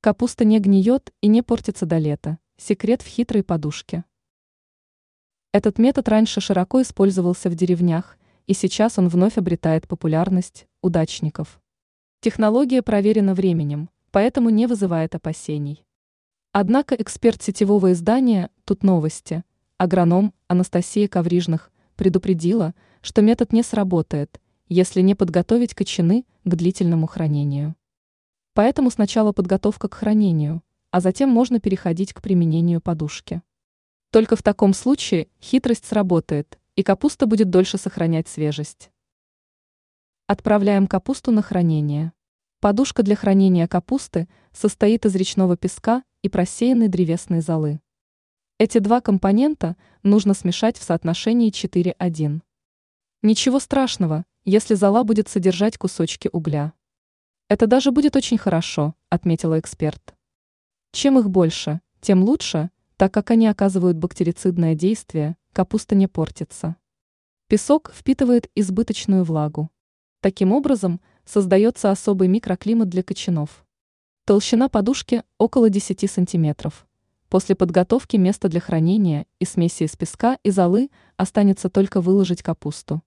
Капуста не гниет и не портится до лета. Секрет в хитрой подушке. Этот метод раньше широко использовался в деревнях, и сейчас он вновь обретает популярность удачников. Технология проверена временем, поэтому не вызывает опасений. Однако эксперт сетевого издания «Тут новости», агроном Анастасия Коврижных, предупредила, что метод не сработает, если не подготовить кочаны к длительному хранению. Поэтому сначала подготовка к хранению, а затем можно переходить к применению подушки. Только в таком случае хитрость сработает, и капуста будет дольше сохранять свежесть. Отправляем капусту на хранение. Подушка для хранения капусты состоит из речного песка и просеянной древесной золы. Эти два компонента нужно смешать в соотношении 4:1. Ничего страшного, если зола будет содержать кусочки угля. Это даже будет очень хорошо, отметила эксперт. Чем их больше, тем лучше, так как они оказывают бактерицидное действие, капуста не портится. Песок впитывает избыточную влагу. Таким образом, создается особый микроклимат для кочанов. Толщина подушки около 10 сантиметров. После подготовки места для хранения и смеси из песка и золы останется только выложить капусту.